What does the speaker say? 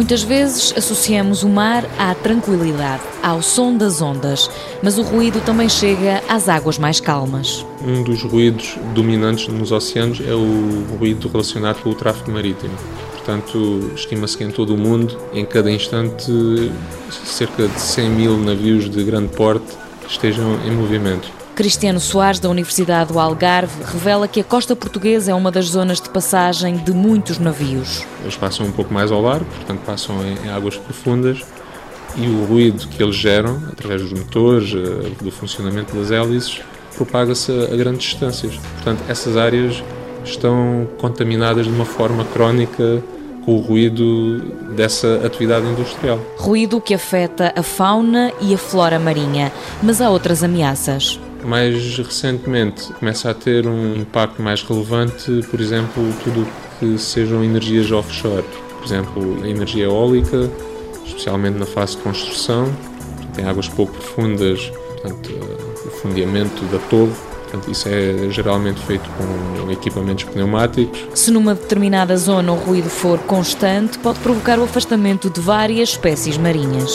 Muitas vezes associamos o mar à tranquilidade, ao som das ondas, mas o ruído também chega às águas mais calmas. Um dos ruídos dominantes nos oceanos é o ruído relacionado com o tráfego marítimo. Portanto, estima-se que em todo o mundo, em cada instante, cerca de 100 mil navios de grande porte estejam em movimento. Cristiano Soares, da Universidade do Algarve, revela que a costa portuguesa é uma das zonas de passagem de muitos navios. Eles passam um pouco mais ao largo, portanto passam em águas profundas e o ruído que eles geram, através dos motores, eh, do funcionamento das hélices, propaga-se a grandes distâncias. Portanto, essas áreas estão contaminadas de uma forma crónica com o ruído dessa atividade industrial. Ruído que afeta a fauna e a flora marinha, mas há outras ameaças. Mais recentemente começa a ter um impacto mais relevante, por exemplo, tudo que sejam energias offshore. Por exemplo, a energia eólica, especialmente na fase de construção, tem águas pouco profundas, portanto, o fundeamento da torre Portanto, isso é geralmente feito com equipamentos pneumáticos. Se numa determinada zona o ruído for constante, pode provocar o afastamento de várias espécies marinhas.